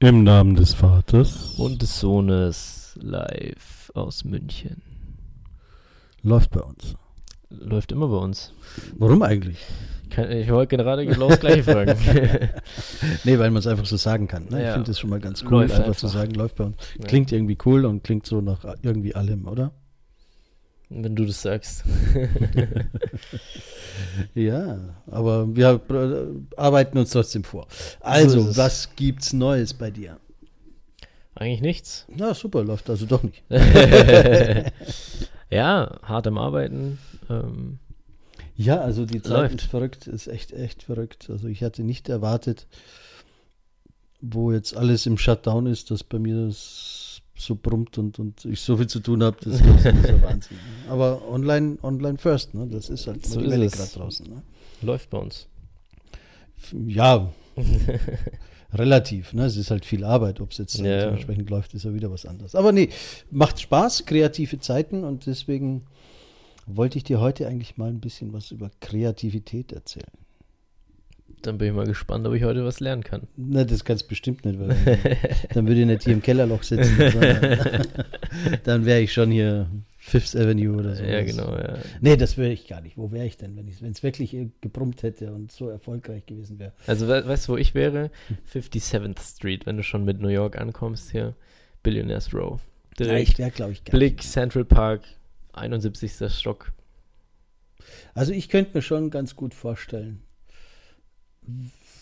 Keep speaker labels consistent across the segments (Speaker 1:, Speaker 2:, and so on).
Speaker 1: Im Namen des Vaters.
Speaker 2: Und des Sohnes live aus München.
Speaker 1: Läuft bei uns.
Speaker 2: Läuft immer bei uns.
Speaker 1: Warum eigentlich?
Speaker 2: Kann, ich wollte gerade genau das gleiche fragen.
Speaker 1: nee, weil man es einfach so sagen kann. Ne?
Speaker 2: Ja.
Speaker 1: Ich finde es schon mal ganz cool,
Speaker 2: Läuft
Speaker 1: einfach,
Speaker 2: einfach.
Speaker 1: zu sagen, läuft bei uns.
Speaker 2: Ja.
Speaker 1: Klingt irgendwie cool und klingt so nach irgendwie allem, oder?
Speaker 2: Wenn du das sagst.
Speaker 1: Ja, aber wir arbeiten uns trotzdem vor. Also,
Speaker 2: es.
Speaker 1: was gibt's Neues bei dir?
Speaker 2: Eigentlich nichts.
Speaker 1: Na, super, läuft also doch nicht.
Speaker 2: ja, hart am Arbeiten. Ähm,
Speaker 1: Ja, also die Zeit
Speaker 2: Läuft.
Speaker 1: ist verrückt, ist echt, echt verrückückt. Also ich hatte nicht erwartet, wo jetzt alles im Shutdown ist, dass bei mir das so brummt und, und ich so viel zu tun habe, das, das ist ja Wahnsinn. Aber online, online first, ne? Das ist halt
Speaker 2: So
Speaker 1: die Welle gerade draußen. Ne?
Speaker 2: läuft bei uns.
Speaker 1: Ja, relativ, ne? Es ist halt viel Arbeit, ob es jetzt
Speaker 2: Ja, ja.
Speaker 1: dementsprechend läuft, ist ja wieder was anderes. Aber nee, macht Spaß, kreative Zeiten und deswegen wollte ich dir heute eigentlich mal ein bisschen was über Kreativität erzählen.
Speaker 2: Dann bin ich mal gespannt, ob ich heute was lernen kann.
Speaker 1: Na, das kannst du bestimmt nicht, weil dann würde ich nicht hier im Kellerloch sitzen, sondern dann wäre ich schon hier Fifth Avenue oder so.
Speaker 2: ja, genau, ja.
Speaker 1: Nee, das wäre ich gar nicht. Wo wäre ich denn, wenn es wirklich gebrummt hätte und so erfolgreich gewesen wäre?
Speaker 2: Also, we weißt du, wo ich wäre? 57th Street, wenn du schon mit New York ankommst hier. Billionaires Row.
Speaker 1: Ja,
Speaker 2: Direkt.
Speaker 1: ich wäre, glaube ich, gar
Speaker 2: Blick,
Speaker 1: nicht.
Speaker 2: Central Park, 71. Stock.
Speaker 1: Also ich könnte mir schon ganz gut vorstellen.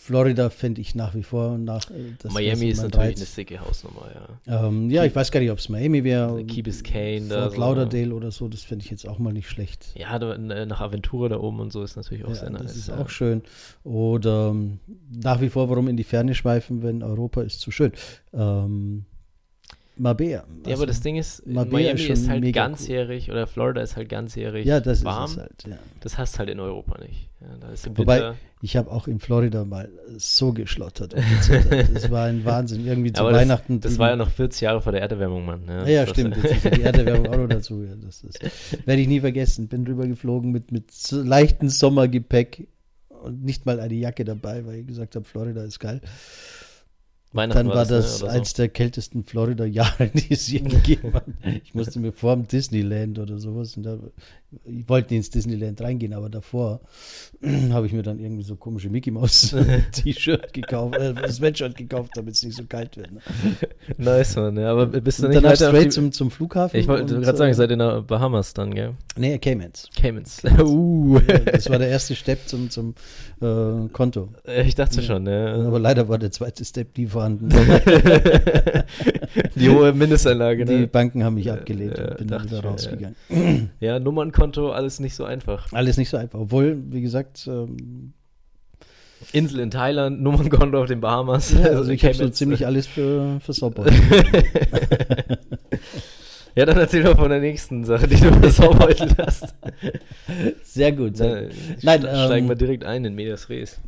Speaker 1: Florida fände ich nach wie vor nach. äh,
Speaker 2: Miami ist natürlich
Speaker 1: Reiz.
Speaker 2: eine sicke Hausnummer, ja.
Speaker 1: Ähm, ja, ich weiß gar nicht, ob es Miami wäre.
Speaker 2: Key Biscayne da.
Speaker 1: Fort
Speaker 2: so.
Speaker 1: Lauderdale oder so, das fände ich jetzt auch mal nicht schlecht.
Speaker 2: Ja, da, äh, nach Aventura da oben und so ist natürlich auch
Speaker 1: Ja,
Speaker 2: sehr nice.
Speaker 1: das ist
Speaker 2: ja.
Speaker 1: auch schön. Oder ähm, nach wie vor, warum in die Ferne schweifen, wenn Europa ist zu schön. Ähm, Mabea.
Speaker 2: Ja,
Speaker 1: Also,
Speaker 2: aber das Ding ist,
Speaker 1: Mabea
Speaker 2: Miami
Speaker 1: ist
Speaker 2: ist, halt ganzjährig oder Florida ist halt ganzjährig
Speaker 1: ja, das
Speaker 2: warm.
Speaker 1: ist halt. Ja.
Speaker 2: Das hast halt in Europa nicht. Ja, da ist im
Speaker 1: Wobei,
Speaker 2: Winter.
Speaker 1: Ich habe auch in Florida mal so geschlottert. Und gezittert. das war ein Wahnsinn. Irgendwie zu
Speaker 2: Aber das,
Speaker 1: Weihnachten.
Speaker 2: das war ja noch 40 Jahre vor der Erderwärmung, Mann. Ja,
Speaker 1: Ja, ja
Speaker 2: Das-
Speaker 1: stimmt. Jetzt ist ja die Erderwärmung auch noch dazu. Ja, das ist, werde ich nie vergessen. Bin drüber geflogen mit, mit so leichtem Sommergepäck und nicht mal eine Jacke dabei, weil ich gesagt habe, Florida ist geil.
Speaker 2: Weihnachten
Speaker 1: Dann war das,
Speaker 2: ne, oder
Speaker 1: eins der kältesten Florida-Jahre, die es je gegeben hat. Ich musste mir vor dem Disneyland oder sowas, und da, ich wollte nicht ins Disneyland reingehen, aber davor habe ich mir dann irgendwie so komische Mickey Mouse T-Shirt gekauft, äh, Sweatshirt gekauft, damit es nicht so kalt wird. Ne?
Speaker 2: Nice, Mann. Ja, aber bist du nicht
Speaker 1: danach straight
Speaker 2: die,
Speaker 1: zum, zum Flughafen.
Speaker 2: Ich wollte gerade sagen,
Speaker 1: äh,
Speaker 2: ihr seid in der Bahamas dann, gell?
Speaker 1: Nee, Caymans.
Speaker 2: Caymans. uh.
Speaker 1: Ja, das war der erste Step zum, zum äh, Konto.
Speaker 2: ich dachte schon, ja.
Speaker 1: Aber leider war der zweite Step nie vorhanden.
Speaker 2: Die hohe Mindestanlage,
Speaker 1: Die
Speaker 2: ne?
Speaker 1: Banken haben mich abgelehnt
Speaker 2: Ja,
Speaker 1: und bin dann wieder
Speaker 2: ja.
Speaker 1: rausgegangen.
Speaker 2: Ja, Nummernkonto, alles nicht so einfach.
Speaker 1: Alles nicht so einfach. Obwohl, wie gesagt, ähm,
Speaker 2: Insel in Thailand, Nummernkonto auf den Bahamas.
Speaker 1: ja, also ich habe so ziemlich alles für, für Sauber.
Speaker 2: ja, dann erzähl doch von der nächsten Sache, die du versaubeutelt hast.
Speaker 1: Sehr gut. Sehr gut.
Speaker 2: Nein,
Speaker 1: Nein,
Speaker 2: steigen
Speaker 1: ähm,
Speaker 2: wir direkt ein in Medias Res.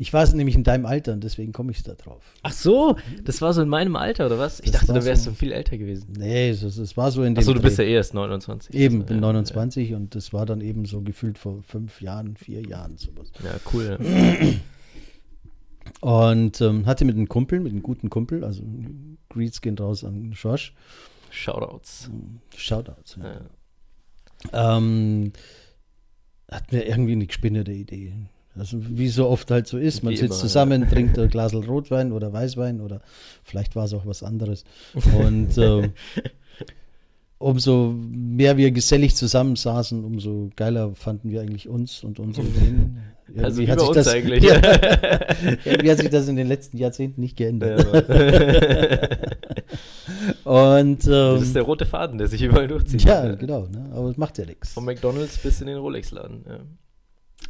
Speaker 1: Ich war nämlich in deinem Alter und deswegen komme ich da drauf.
Speaker 2: Ach so, das war so in meinem Alter, oder was? Ich
Speaker 1: Das
Speaker 2: dachte, du wärst
Speaker 1: so-
Speaker 2: so viel älter gewesen.
Speaker 1: Nee, es, es, es war so in dem
Speaker 2: Ach so, du bist ja eh erst 29.
Speaker 1: Eben,
Speaker 2: Also,
Speaker 1: bin
Speaker 2: ja,
Speaker 1: 29 und das war dann eben so gefühlt vor fünf Jahren, vier Jahren sowas.
Speaker 2: Ja, ja cool.
Speaker 1: Und ähm, hatte mit einem Kumpel, mit einem guten Kumpel, also Greets gehen raus an Josh.
Speaker 2: Shoutouts.
Speaker 1: Shoutouts. Ja.
Speaker 2: Ja.
Speaker 1: Ähm, hat mir irgendwie eine gespinnerte Idee. Also wie so oft halt so ist, man
Speaker 2: Wie
Speaker 1: sitzt
Speaker 2: immer,
Speaker 1: zusammen, trinkt ein Glas Rotwein oder Weißwein oder vielleicht war es auch was anderes. Und ähm, umso mehr wir gesellig zusammensaßen, umso geiler fanden wir eigentlich uns und unsere Ideen.
Speaker 2: Also
Speaker 1: Irgendwie
Speaker 2: wie
Speaker 1: hat sich
Speaker 2: uns
Speaker 1: das,
Speaker 2: eigentlich.
Speaker 1: Ja, irgendwie hat sich das in den letzten Jahrzehnten nicht geändert. Und
Speaker 2: das
Speaker 1: ähm,
Speaker 2: ist der rote Faden, der sich überall durchzieht.
Speaker 1: ja, genau, ne? aber es macht ja nichts.
Speaker 2: Vom McDonalds bis in den Rolex-Laden. Ja.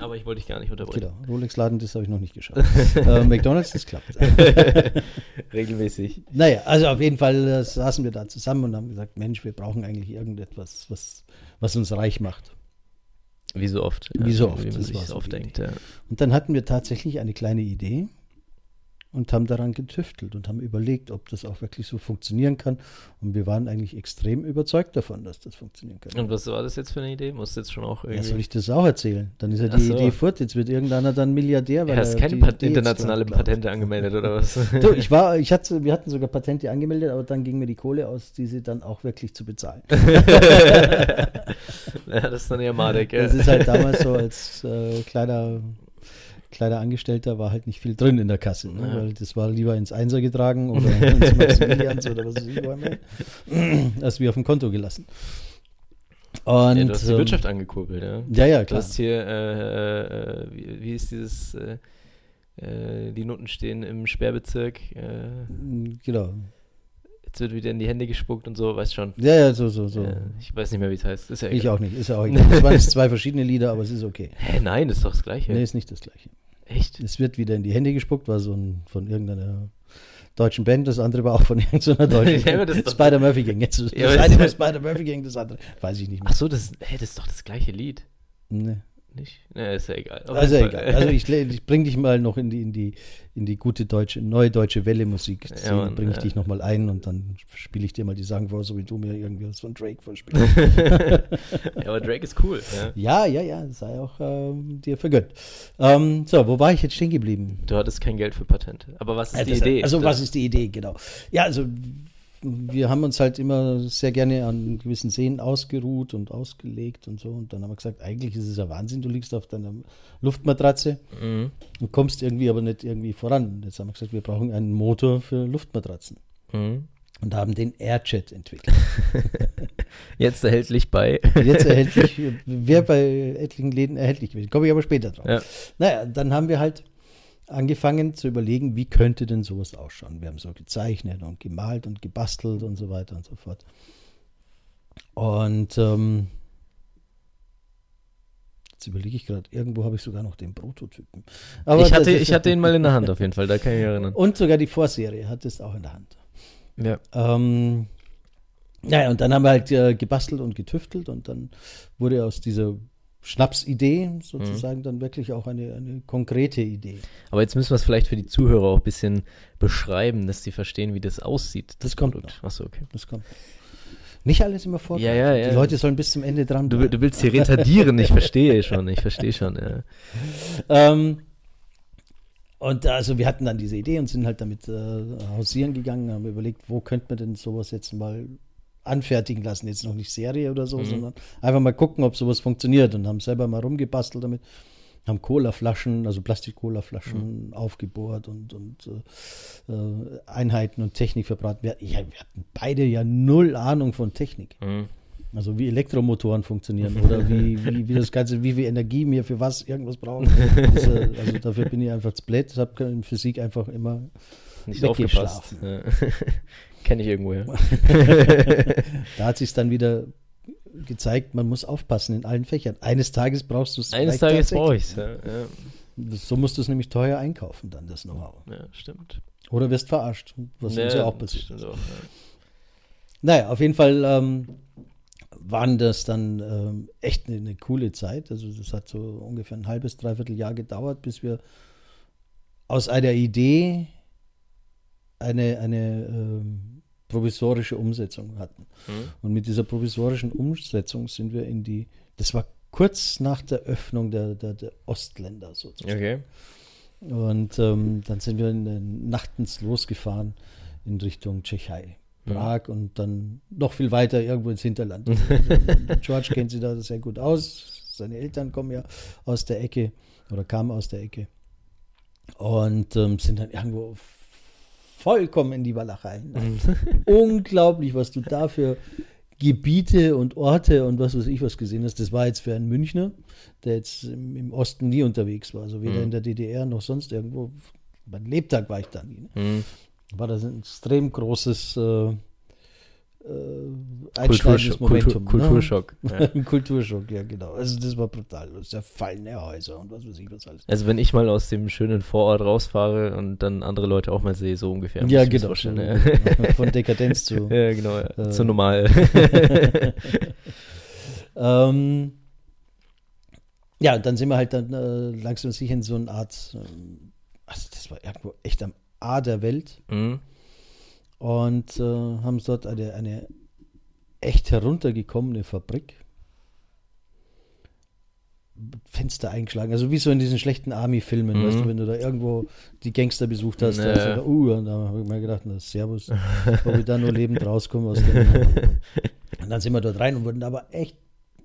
Speaker 2: Aber ich wollte dich gar nicht unterbrechen.
Speaker 1: Genau, Rolex-Laden, das habe ich noch nicht geschafft. äh, McDonalds, das klappt.
Speaker 2: Regelmäßig.
Speaker 1: Naja, also auf jeden Fall äh, saßen wir da zusammen und haben gesagt, Mensch, wir brauchen eigentlich irgendetwas, was, was uns reich macht.
Speaker 2: Wie so oft.
Speaker 1: Wie so oft,
Speaker 2: Wie man
Speaker 1: das
Speaker 2: sich das oft denkt. Ja.
Speaker 1: Und dann hatten wir tatsächlich eine kleine Idee. Und haben daran getüftelt und haben überlegt, ob das auch wirklich so funktionieren kann. Und wir waren eigentlich extrem überzeugt davon, dass das funktionieren kann.
Speaker 2: Und was war das jetzt für eine Idee? Musst du jetzt schon auch
Speaker 1: Ja,
Speaker 2: irgendwie.
Speaker 1: soll ich das auch erzählen? Dann ist ja die
Speaker 2: so.
Speaker 1: Idee fort. Jetzt wird irgendeiner dann Milliardär.
Speaker 2: Du
Speaker 1: weil
Speaker 2: hast
Speaker 1: er
Speaker 2: keine Pat
Speaker 1: Idee
Speaker 2: internationale. Patente angemeldet oder was?
Speaker 1: Du, ich war, ich hatte, wir hatten sogar Patente angemeldet, aber dann ging mir die Kohle aus, diese dann auch wirklich zu bezahlen.
Speaker 2: ja, das ist dann eher madig. Ja.
Speaker 1: Das ist halt damals so als äh, kleiner, kleiner Angestellter war halt nicht viel drin in der Kasse, ne?
Speaker 2: Ja.
Speaker 1: weil das war lieber ins Einser getragen oder ins Maximilians oder was weiß ich immer, als wie auf dem Konto gelassen. Und,
Speaker 2: ja, du hast die
Speaker 1: ähm,
Speaker 2: Wirtschaft angekurbelt, ja.
Speaker 1: Ja, ja,
Speaker 2: Du
Speaker 1: klar.
Speaker 2: hast hier, äh, äh, wie, wie ist dieses, äh, äh, die Noten stehen im Sperrbezirk, äh,
Speaker 1: Genau.
Speaker 2: Jetzt wird wieder in die Hände gespuckt und so, weißt schon.
Speaker 1: Ja, ja, so, so, so.
Speaker 2: Äh, ich weiß nicht mehr, wie es heißt. Ist ja
Speaker 1: ich
Speaker 2: egal.
Speaker 1: auch nicht, ist ja auch egal. Das waren jetzt zwei verschiedene Lieder, aber es ist okay.
Speaker 2: Hä, nein, das ist doch das Gleiche.
Speaker 1: Nee, ist nicht das Gleiche.
Speaker 2: Echt?
Speaker 1: Es wird wieder in die Hände gespuckt, war so ein, von irgendeiner deutschen Band, das andere war auch von irgendeiner deutschen
Speaker 2: Ja,
Speaker 1: Band. Spider-Murphy Gang. Jetzt, das
Speaker 2: Ja,
Speaker 1: eine war Spider-Murphy Gang, das andere weiß ich nicht mehr.
Speaker 2: Ach so, das, hä, das ist doch das gleiche Lied.
Speaker 1: Nee.
Speaker 2: Nicht? Ne, ist ja egal. Auf
Speaker 1: Also egal. Also ich, ich bring dich mal noch in die, in die, in die gute deutsche, neue deutsche Welle Musik.
Speaker 2: Ja, Mann,
Speaker 1: bringe ich
Speaker 2: ja.
Speaker 1: dich nochmal ein und dann spiele ich dir mal die Sachen vor, so wie du mir irgendwie was von Drake vorspielst.
Speaker 2: ja, aber Drake ist cool. Ja.
Speaker 1: ja, ja, ja, sei auch ähm, dir vergönnt. Ähm, so, wo war ich jetzt stehen geblieben?
Speaker 2: Du hattest kein Geld für Patente. Aber was ist
Speaker 1: Ja,
Speaker 2: die Idee?
Speaker 1: Also, was ist die Idee, genau. Ja, also, wir haben uns halt immer sehr gerne an gewissen Seen ausgeruht und ausgelegt und so. Und dann haben wir gesagt, eigentlich ist es ja Wahnsinn, du liegst auf deiner Luftmatratze
Speaker 2: Mhm.
Speaker 1: und kommst irgendwie aber nicht irgendwie voran. Jetzt haben wir gesagt, wir brauchen einen Motor für Luftmatratzen.
Speaker 2: Mhm.
Speaker 1: Und haben den Airjet entwickelt.
Speaker 2: Jetzt erhältlich bei.
Speaker 1: Jetzt erhältlich, wäre bei etlichen Läden erhältlich gewesen. Komme ich aber später drauf.
Speaker 2: Ja.
Speaker 1: Naja, dann haben wir halt angefangen zu überlegen, wie könnte denn sowas ausschauen. Wir haben so gezeichnet und gemalt und gebastelt und so weiter und so fort. Und ähm, jetzt überlege ich gerade, irgendwo habe ich sogar noch den Prototypen. Aber
Speaker 2: ich, hatte, ich hatte ihn mal in der Hand auf jeden Fall, da kann ich mich erinnern.
Speaker 1: Und sogar die Vorserie hat es auch in der Hand.
Speaker 2: Ja.
Speaker 1: Ähm, naja, und dann haben wir halt äh, gebastelt und getüftelt und dann wurde aus dieser Schnapsidee sozusagen dann wirklich auch eine, eine konkrete Idee.
Speaker 2: Aber jetzt müssen wir es vielleicht für die Zuhörer auch ein bisschen beschreiben, dass die verstehen, wie das aussieht.
Speaker 1: Das kommt
Speaker 2: Achso, okay.
Speaker 1: Das kommt. Nicht alles immer vor.
Speaker 2: Ja, ja, ja.
Speaker 1: Die Leute sollen bis zum Ende dran
Speaker 2: Du,
Speaker 1: bleiben.
Speaker 2: du willst hier retardieren, ich verstehe schon, ich verstehe schon. Ja.
Speaker 1: Ähm, und also wir hatten dann diese Idee und sind halt damit äh, hausieren gegangen, haben überlegt, wo könnte man denn sowas jetzt mal anfertigen lassen. Jetzt noch nicht Serie oder so,
Speaker 2: Mhm.
Speaker 1: sondern einfach mal gucken, ob sowas funktioniert und haben selber mal rumgebastelt damit. Haben Colaflaschen, also Plastik-Cola-Flaschen
Speaker 2: Mhm.
Speaker 1: aufgebohrt und, und äh, äh, Einheiten und Technik verbraten. Wir, ja, wir hatten beide ja null Ahnung von Technik.
Speaker 2: Mhm.
Speaker 1: Also wie Elektromotoren funktionieren oder wie, wie, wie das Ganze, wie viel Energie wir für was irgendwas brauchen. Das, äh, also dafür bin ich einfach zu blöd. Ich habe in Physik einfach immer
Speaker 2: Nicht aufgepasst. Ja. Kenne ich irgendwo, ja.
Speaker 1: Da hat sich dann wieder gezeigt, man muss aufpassen in allen Fächern. Eines Tages brauchst du es.
Speaker 2: Eines Tages brauche ich es. Ja. Ja.
Speaker 1: So musst du es nämlich teuer einkaufen, dann das Know-how.
Speaker 2: ja, stimmt.
Speaker 1: Oder wirst verarscht, was uns ja auch passiert.
Speaker 2: auch, ja.
Speaker 1: Naja, auf jeden Fall ähm, waren das dann ähm, echt eine, eine coole Zeit. Also das hat so ungefähr ein halbes, dreiviertel Jahr gedauert, bis wir aus einer Idee eine, eine ähm, provisorische Umsetzung hatten.
Speaker 2: Mhm.
Speaker 1: Und mit dieser provisorischen Umsetzung sind wir in die, das war kurz nach der Öffnung der, der, der Ostländer sozusagen.
Speaker 2: Okay.
Speaker 1: Und ähm, dann sind wir in den nachtens losgefahren in Richtung Tschechei.
Speaker 2: Mhm.
Speaker 1: Prag und dann noch viel weiter irgendwo ins Hinterland. George kennt sich da sehr gut aus. Seine Eltern kommen ja aus der Ecke oder kamen aus der Ecke und ähm, sind dann irgendwo vollkommen in die Walachei. hinein. Unglaublich, was du da für Gebiete und Orte und was weiß ich was gesehen hast. Das war jetzt für einen Münchner, der jetzt im, Osten nie unterwegs war. Also weder
Speaker 2: Mhm.
Speaker 1: in der DDR noch sonst irgendwo. Beim Lebtag war ich da nie. Ne?
Speaker 2: Mhm.
Speaker 1: War das ein extrem großes äh, äh,
Speaker 2: Kulturschock.
Speaker 1: einschneidendes
Speaker 2: Kultur,
Speaker 1: Momentum.
Speaker 2: Kulturschock.
Speaker 1: Ne?
Speaker 2: Ja.
Speaker 1: Kulturschock, ja genau. Also das war brutal. Das zerfallene Häuser und was weiß ich was alles.
Speaker 2: Also wenn ich mal aus dem schönen Vorort rausfahre und dann andere Leute auch mal sehe, so ungefähr.
Speaker 1: Ja,
Speaker 2: ich mir's
Speaker 1: genau. So,
Speaker 2: Ja.
Speaker 1: Von Dekadenz zu.
Speaker 2: ja, genau. Ja.
Speaker 1: Äh.
Speaker 2: Zu normal.
Speaker 1: ähm, ja, dann sind wir halt dann äh, langsam sicher in so eine Art, ähm, also das war irgendwo echt am A der Welt
Speaker 2: Mhm.
Speaker 1: Und äh, haben dort eine, eine echt heruntergekommene Fabrik. Fenster eingeschlagen, also wie so in diesen schlechten Army-Filmen,
Speaker 2: Mhm.
Speaker 1: weißt du, wenn du da irgendwo die Gangster besucht hast, da, hast du da, uh, und da habe ich mir gedacht, na, Servus, ob ich da nur lebend rauskomme aus dem. Und dann sind wir dort rein und wurden aber echt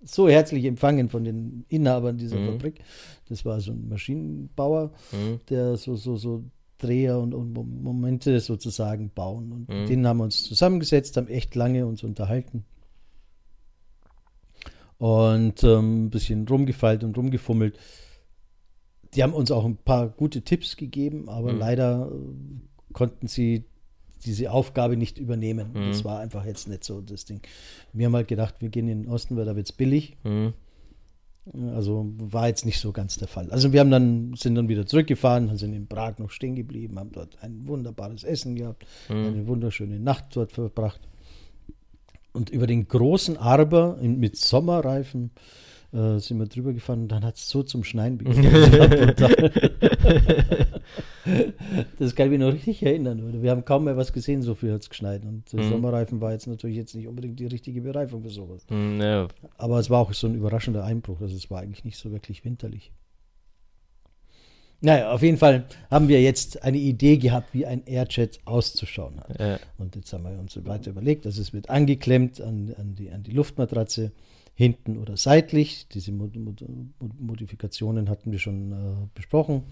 Speaker 1: so herzlich empfangen von den Inhabern dieser
Speaker 2: Mhm.
Speaker 1: Fabrik. Das war so ein Maschinenbauer,
Speaker 2: Mhm.
Speaker 1: der so, so, so Dreher und, und Mom- Momente sozusagen bauen. Und
Speaker 2: Mhm.
Speaker 1: mit denen haben wir uns zusammengesetzt, haben echt lange uns unterhalten. Und ähm, ein bisschen rumgefeilt und rumgefummelt. Die haben uns auch ein paar gute Tipps gegeben, aber
Speaker 2: Mhm.
Speaker 1: leider äh, konnten sie diese Aufgabe nicht übernehmen.
Speaker 2: Mhm.
Speaker 1: Das war einfach jetzt nicht so das Ding. Wir haben halt gedacht, wir gehen in den Osten, weil da wird es billig.
Speaker 2: Mhm.
Speaker 1: Also war jetzt nicht so ganz der Fall. Also wir haben dann, sind dann wieder zurückgefahren, sind in Prag noch stehen geblieben, haben dort ein wunderbares Essen gehabt,
Speaker 2: Mhm.
Speaker 1: eine wunderschöne Nacht dort verbracht. Und über den großen Arber mit Sommerreifen äh, sind wir drüber gefahren und dann hat es so zum Schneien begonnen. Das das kann ich mich noch richtig erinnern. Oder? Wir haben kaum mehr was gesehen, so viel hat es geschneit. Und der
Speaker 2: Mhm.
Speaker 1: Sommerreifen war jetzt natürlich jetzt nicht unbedingt die richtige Bereifung für sowas.
Speaker 2: Mhm. Ja.
Speaker 1: Aber es war auch so ein überraschender Einbruch. Also es war eigentlich nicht so wirklich winterlich. Naja, auf jeden Fall haben wir jetzt eine Idee gehabt, wie ein Airjet auszuschauen hat.
Speaker 2: Ja.
Speaker 1: Und jetzt haben wir uns weiter überlegt, also es wird angeklemmt an, an, die, an die Luftmatratze, hinten oder seitlich. Diese Mod Mod Mod Modifikationen hatten wir schon äh, besprochen.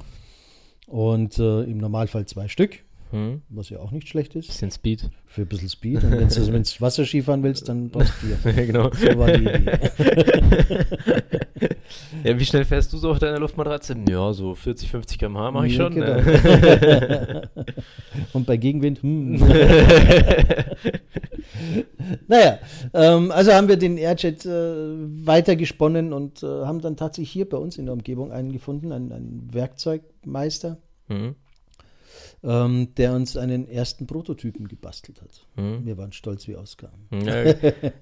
Speaker 1: Und äh, im Normalfall zwei Stück,
Speaker 2: Mhm.
Speaker 1: was ja auch nicht schlecht ist,
Speaker 2: Bisschen Speed.
Speaker 1: für ein bisschen Speed. Und wenn du also, Wasserski fahren willst, dann brauchst du vier.
Speaker 2: Ja, genau.
Speaker 1: So war die Idee.
Speaker 2: Ja, wie schnell fährst du so auf deiner Luftmatratze? Ja, so 40, 50 km/h mache ich
Speaker 1: Ja,
Speaker 2: schon.
Speaker 1: genau.
Speaker 2: ne?
Speaker 1: Und bei Gegenwind, hm. naja, ähm, also haben wir den Airjet äh, weitergesponnen und äh, haben dann tatsächlich hier bei uns in der Umgebung einen gefunden, einen, einen Werkzeugmeister,
Speaker 2: Mhm.
Speaker 1: Ähm, der uns einen ersten Prototypen gebastelt hat.
Speaker 2: Mhm.
Speaker 1: Wir waren stolz wie Oskar.
Speaker 2: Ja,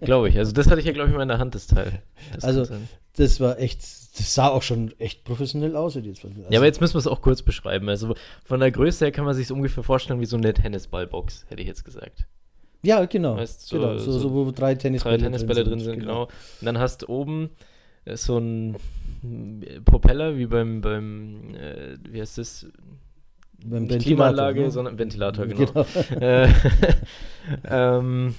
Speaker 2: glaube ich. Also das hatte ich ja, glaube ich, mal in der Hand, das Teil. Das
Speaker 1: Also. Das war echt, das sah auch schon echt professionell aus. Jetzt. Also,
Speaker 2: ja, aber jetzt müssen wir es auch kurz beschreiben. Also von der Größe her kann man sich es ungefähr vorstellen wie so eine Tennisballbox, hätte ich jetzt gesagt.
Speaker 1: ja, genau.
Speaker 2: Weißt, so-
Speaker 1: genau so,
Speaker 2: so
Speaker 1: wo drei Tennisbälle,
Speaker 2: Drei Tennisbälle drin sind, genau. Und dann hast du oben äh, so ein Propeller, wie beim, beim äh, wie heißt das?
Speaker 1: Beim
Speaker 2: Nicht Klimaanlage,
Speaker 1: ne?
Speaker 2: sondern Ventilator, genau.
Speaker 1: Genau.
Speaker 2: äh, ähm,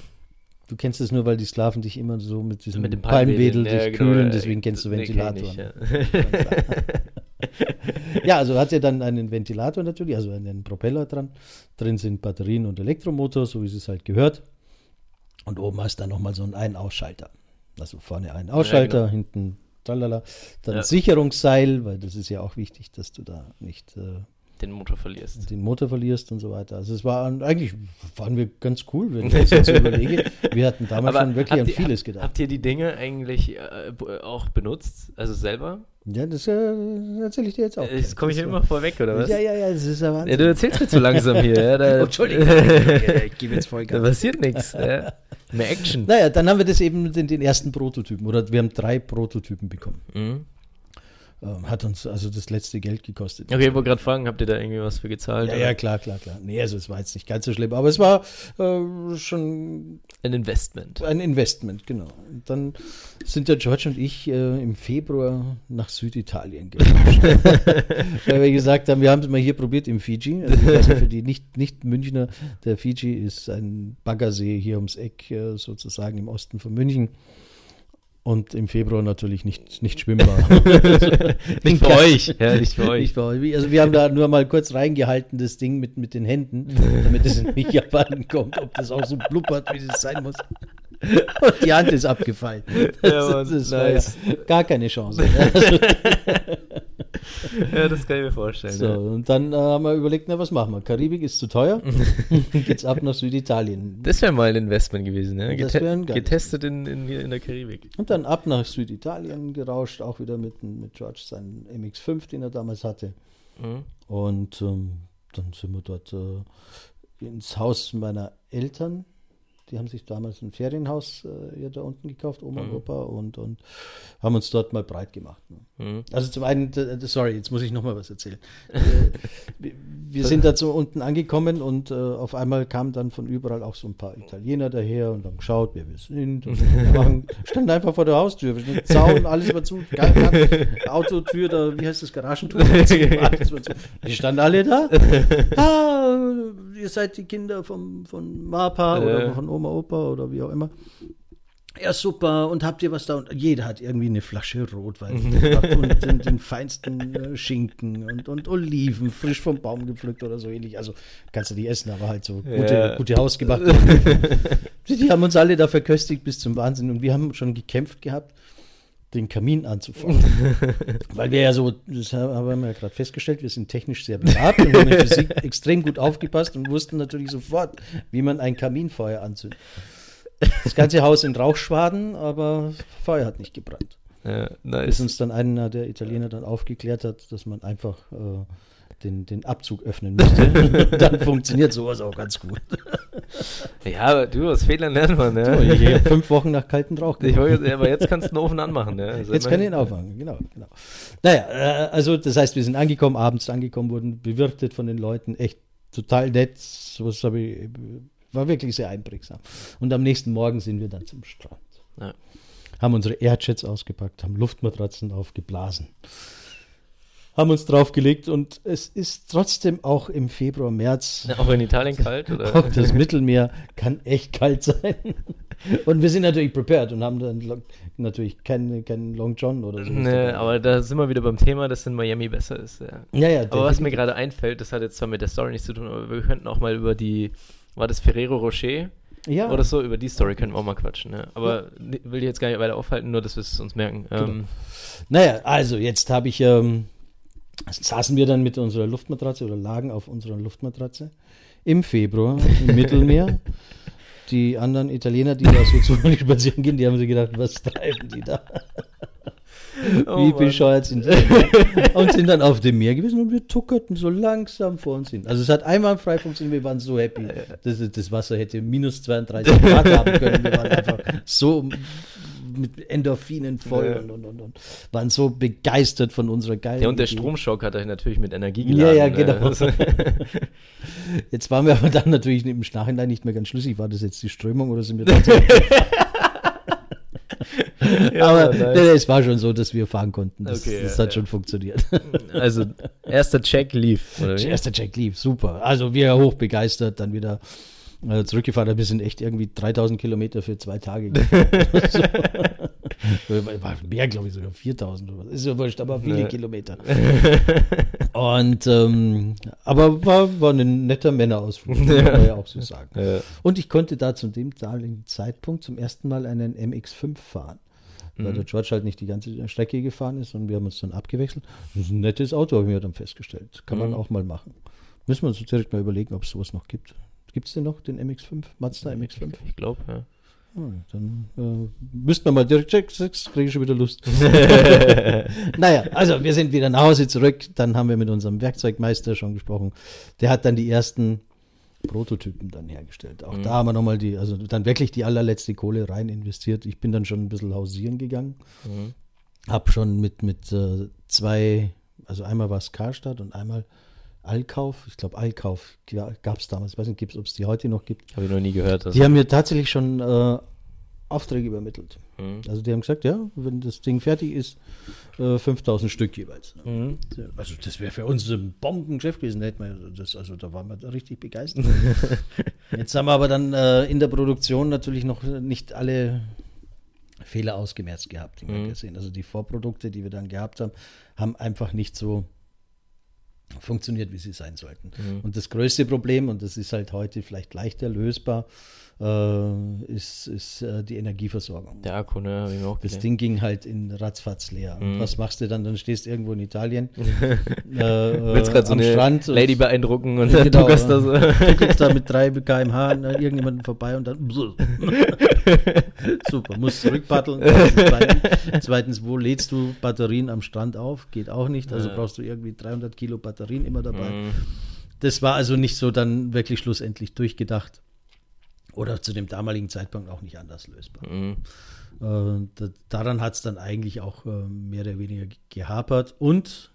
Speaker 1: Du kennst es nur, weil die Sklaven dich immer so mit diesem
Speaker 2: mit dem
Speaker 1: Palmwedel dich
Speaker 2: ja, genau,
Speaker 1: kühlen,
Speaker 2: ja,
Speaker 1: deswegen kennst du
Speaker 2: nee,
Speaker 1: Ventilator.
Speaker 2: ich, ja.
Speaker 1: ja, also hat er dann einen Ventilator natürlich, also einen Propeller dran. Drin sind Batterien und Elektromotor, so wie es halt gehört. Und oben hast du dann nochmal so einen Ein-Ausschalter. Also vorne einen Ausschalter,
Speaker 2: genau.
Speaker 1: hinten tralala. Dann
Speaker 2: Ja.
Speaker 1: Sicherungsseil, weil das ist ja auch wichtig, dass du da nicht äh,
Speaker 2: Den Motor verlierst.
Speaker 1: den Motor verlierst und so weiter. Also es war eigentlich waren wir ganz cool, wenn ich das jetzt so überlege. Wir hatten damals schon wirklich an
Speaker 2: ihr-
Speaker 1: vieles
Speaker 2: habt-
Speaker 1: gedacht.
Speaker 2: Habt ihr die Dinge eigentlich äh, auch benutzt? Also selber?
Speaker 1: Ja, das äh, erzähle ich dir jetzt auch.
Speaker 2: Äh, Das komme ich
Speaker 1: Das
Speaker 2: ja
Speaker 1: war-
Speaker 2: immer vorweg, oder was?
Speaker 1: Ja, ja, ja, das ist ja
Speaker 2: Ja,
Speaker 1: Wahnsinn.
Speaker 2: du erzählst mir zu langsam hier. Ja, da,
Speaker 1: Oh, Entschuldigung. ich gebe jetzt
Speaker 2: da
Speaker 1: Vollgas.
Speaker 2: passiert nichts. Ja. Mehr Action.
Speaker 1: Naja, dann haben wir das eben den, den ersten Prototypen oder wir haben drei Prototypen bekommen.
Speaker 2: Mhm.
Speaker 1: Ähm, hat uns also das letzte Geld gekostet.
Speaker 2: Okay, ich wollte gerade fragen, habt ihr da irgendwie was für gezahlt?
Speaker 1: Ja, ja, klar, klar, klar. Nee, also es war jetzt nicht ganz so schlimm, aber es war äh, schon
Speaker 2: Ein Investment.
Speaker 1: ein Investment, genau. Und dann sind der George und ich äh, im Februar nach Süditalien gerauscht. Weil wir gesagt haben, wir haben es mal hier probiert im Fiji. Also für die nicht, nicht Münchner, der Fiji ist ein Baggersee hier ums Eck, äh, sozusagen im Osten von München. Und im Februar natürlich nicht, nicht schwimmbar.
Speaker 2: Nicht für euch. Ja, nicht für euch.
Speaker 1: Nicht für euch. Also wir haben da nur mal kurz reingehalten, das Ding mit, mit den Händen, damit es nicht abhanden kommt, ob das auch so blubbert, wie es sein muss. Und die Hand ist abgefallen.
Speaker 2: Ja, Mann,
Speaker 1: war
Speaker 2: nice.
Speaker 1: ja gar keine Chance.
Speaker 2: Ja, das kann ich mir vorstellen.
Speaker 1: So,
Speaker 2: ja.
Speaker 1: und dann äh, haben wir überlegt, na was machen wir? Karibik ist zu teuer, geht's ab nach Süditalien.
Speaker 2: Das wäre mal ein Investment gewesen, ne?
Speaker 1: Das
Speaker 2: Gete getestet in, in, in der Karibik.
Speaker 1: Und dann ab nach Süditalien gerauscht, auch wieder mit, mit George seinen MX5, den er damals hatte.
Speaker 2: Mhm.
Speaker 1: Und ähm, dann sind wir dort äh, ins Haus meiner Eltern, Die haben sich damals ein Ferienhaus äh, hier da unten gekauft, Oma und
Speaker 2: Mhm.
Speaker 1: Opa, und, und haben uns dort mal breit gemacht. Ne?
Speaker 2: Mhm.
Speaker 1: Also zum einen, sorry, jetzt muss ich noch mal was erzählen. Äh, wir- sind da so unten angekommen und äh, auf einmal kamen dann von überall auch so ein paar Italiener daher und haben geschaut, wer wir sind. Und wir machen, standen einfach vor der Haustür, wir Zaun, alles war zu, gar, gar, Autotür, da, wie heißt das, Garagentor. Die standen alle da. Ah, ihr seid die Kinder vom, von Mapa oder von Oma, Opa oder wie auch immer. Ja, super. Und habt ihr was da? Und jeder hat irgendwie eine Flasche Rotwein und den, den feinsten äh, Schinken und, und Oliven, frisch vom Baum gepflückt oder so ähnlich. Also kannst du die essen, aber halt so gute,
Speaker 2: Ja.
Speaker 1: gute hausgemachte die, die haben uns alle da verköstigt bis zum Wahnsinn. Und wir haben schon gekämpft gehabt, den Kamin anzufangen. Weil wir ja so, das haben wir ja gerade festgestellt, wir sind technisch sehr begabt und haben in Physik extrem gut aufgepasst und wussten natürlich sofort, wie man ein Kaminfeuer anzündet. Das ganze Haus in Rauchschwaden, aber Feuer hat nicht gebrannt.
Speaker 2: Ja,
Speaker 1: Bis
Speaker 2: nice.
Speaker 1: uns dann einer der Italiener dann aufgeklärt hat, dass man einfach äh, den, den Abzug öffnen müsste. dann funktioniert sowas auch ganz gut.
Speaker 2: Ja, aber du, aus Fehlern lernt man,
Speaker 1: Ich
Speaker 2: ne?
Speaker 1: habe fünf Wochen nach kalten Rauch
Speaker 2: Ich jetzt, aber jetzt kannst du den Ofen anmachen, ne? Also
Speaker 1: Jetzt kann ich ihn auffangen, genau, genau. Naja, äh, also das heißt, wir sind angekommen, abends angekommen, wurden bewirtet von den Leuten, echt total nett. Sowas habe ich, war wirklich sehr einprägsam. Und am nächsten Morgen sind wir dann zum Strand.
Speaker 2: Ja.
Speaker 1: Haben unsere Airjets ausgepackt, haben Luftmatratzen aufgeblasen, haben uns draufgelegt und es ist trotzdem auch im Februar, März
Speaker 2: Auch in Italien kalt, oder?
Speaker 1: auch das Mittelmeer kann echt kalt sein. Und wir sind natürlich prepared und haben dann natürlich keinen keinen Long John oder so.
Speaker 2: Ne, aber da sind wir wieder beim Thema, dass in Miami besser ist. Ja.
Speaker 1: ja, ja,
Speaker 2: Aber was mir gerade einfällt, das hat jetzt zwar mit der Story nichts zu tun, aber wir könnten auch mal über die, war das Ferrero Rocher
Speaker 1: ja,
Speaker 2: oder so, über die Story können wir auch mal quatschen. Ne? Aber ni- will ich jetzt gar nicht weiter aufhalten, nur dass wir es uns merken.
Speaker 1: Genau.
Speaker 2: Ähm,
Speaker 1: Naja, also jetzt habe ich, ähm, saßen wir dann mit unserer Luftmatratze oder lagen auf unserer Luftmatratze im Februar im Mittelmeer. Die anderen Italiener, die da so zufällig spazieren gehen, die haben sich gedacht, was treiben die da?
Speaker 2: Oh
Speaker 1: Wie bescheuert sind die? und sind dann auf dem Meer gewesen und wir tuckerten so langsam vor uns hin. Also es hat einmal frei funktioniert, wir waren so happy. Das, das Wasser hätte minus 32 Grad haben können. Wir waren einfach so mit Endorphinen voll
Speaker 2: Ja.
Speaker 1: und, und, und, und waren so begeistert von unserer geilen
Speaker 2: ja, und der
Speaker 1: Idee.
Speaker 2: Stromschock hat euch natürlich mit Energie
Speaker 1: Ja,
Speaker 2: geladen.
Speaker 1: ja,
Speaker 2: ne?
Speaker 1: genau.
Speaker 2: Also-
Speaker 1: Jetzt waren wir aber dann natürlich im Nachhinein nicht mehr ganz schlüssig. War das jetzt die Strömung oder sind wir tatsächlich
Speaker 2: Ja,
Speaker 1: aber nee, nee, es war schon so, dass wir fahren konnten. Das,
Speaker 2: Okay,
Speaker 1: das
Speaker 2: ja,
Speaker 1: hat
Speaker 2: ja.
Speaker 1: schon funktioniert.
Speaker 2: Also, erster Check lief, oder wie?
Speaker 1: Erster Check lief, super. Also wir hoch begeistert, dann wieder äh, zurückgefahren. Wir sind echt irgendwie 3000 Kilometer für zwei Tage gefahren. so. Mehr, glaube ich, sogar 4000 oder was. Ist ja wurscht, aber viele
Speaker 2: Ja.
Speaker 1: Kilometer. Und, ähm, aber war, war ein netter Männerausflug, muss man ja auch so sagen.
Speaker 2: Ja.
Speaker 1: Und ich konnte da zu dem damaligen Zeitpunkt zum ersten Mal einen MX5 fahren. Weil
Speaker 2: Mhm.
Speaker 1: der George halt nicht die ganze Strecke gefahren ist und wir haben uns dann abgewechselt. Das ist ein nettes Auto, habe ich mir dann festgestellt. Kann man
Speaker 2: Mhm.
Speaker 1: auch mal machen. Müssen wir uns direkt mal überlegen, ob es sowas noch gibt. Gibt es denn noch den MX5? Mazda MX5?
Speaker 2: Ich glaube, ja.
Speaker 1: Ah, dann äh, müssten wir mal direkt checken, kriege ich schon wieder Lust. naja, also wir sind wieder nach Hause zurück. Dann haben wir mit unserem Werkzeugmeister schon gesprochen. Der hat dann die ersten Prototypen dann hergestellt. Auch
Speaker 2: Mhm.
Speaker 1: da haben wir nochmal die, also dann wirklich die allerletzte Kohle rein investiert. Ich bin dann schon ein bisschen hausieren gegangen.
Speaker 2: Mhm.
Speaker 1: Hab schon mit, mit äh, zwei, also einmal war es Karstadt und einmal Allkauf. Ich glaube, Allkauf gab es damals. Ich weiß nicht, ob es die heute noch gibt.
Speaker 2: Habe ich noch nie gehört. Also.
Speaker 1: Die haben mir tatsächlich schon äh, Aufträge übermittelt.
Speaker 2: Mhm.
Speaker 1: Also die haben gesagt, ja, wenn das Ding fertig ist, äh, 5000 Stück jeweils.
Speaker 2: Mhm.
Speaker 1: Also das wäre für uns ein Bombengeschäft gewesen. Da, hätten wir das, also da waren wir da richtig begeistert. Jetzt haben wir aber dann äh, in der Produktion natürlich noch nicht alle Fehler ausgemerzt gehabt, die wir
Speaker 2: Mhm.
Speaker 1: gesehen. Also die Vorprodukte, die wir dann gehabt haben, haben einfach nicht so funktioniert, wie sie sein sollten.
Speaker 2: Mhm.
Speaker 1: Und das größte Problem, und das ist halt heute vielleicht leichter lösbar, äh, ist, ist äh, die Energieversorgung.
Speaker 2: Der Akku, ne, ich mir auch
Speaker 1: Das
Speaker 2: gesehen.
Speaker 1: Ding ging halt in ratzfatz leer. Und
Speaker 2: Mhm.
Speaker 1: was machst du dann? Dann stehst du irgendwo in Italien äh,
Speaker 2: Willst
Speaker 1: äh,
Speaker 2: gerade so
Speaker 1: am
Speaker 2: eine
Speaker 1: Strand und
Speaker 2: Lady beeindrucken und dann
Speaker 1: genau, tuckelst da mit 3 km/h an irgendjemanden vorbei und dann super, musst zurückpaddeln. Zweitens, zweitens, wo lädst du Batterien am Strand auf? Geht auch nicht. Also brauchst du irgendwie 300 Kilo Batterien immer dabei.
Speaker 2: Mhm.
Speaker 1: Das war also nicht so dann wirklich schlussendlich durchgedacht. Oder zu dem damaligen Zeitpunkt auch nicht anders lösbar.
Speaker 2: Mhm.
Speaker 1: Äh, da, daran hat es dann eigentlich auch äh, mehr oder weniger gehapert und